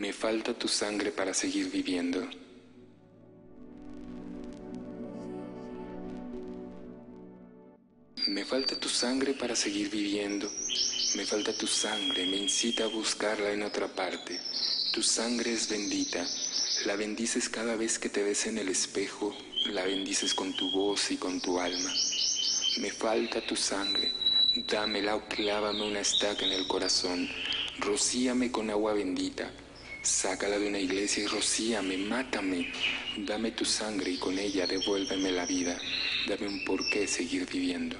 Me falta tu sangre para seguir viviendo. Me falta tu sangre para seguir viviendo. Me falta tu sangre, me incita a buscarla en otra parte. Tu sangre es bendita. La bendices cada vez que te ves en el espejo. La bendices con tu voz y con tu alma. Me falta tu sangre. Dámela o clávame una estaca en el corazón. Rocíame con agua bendita. Sácala de una iglesia y rocíame, mátame. Dame tu sangre y con ella devuélveme la vida. Dame un porqué seguir viviendo.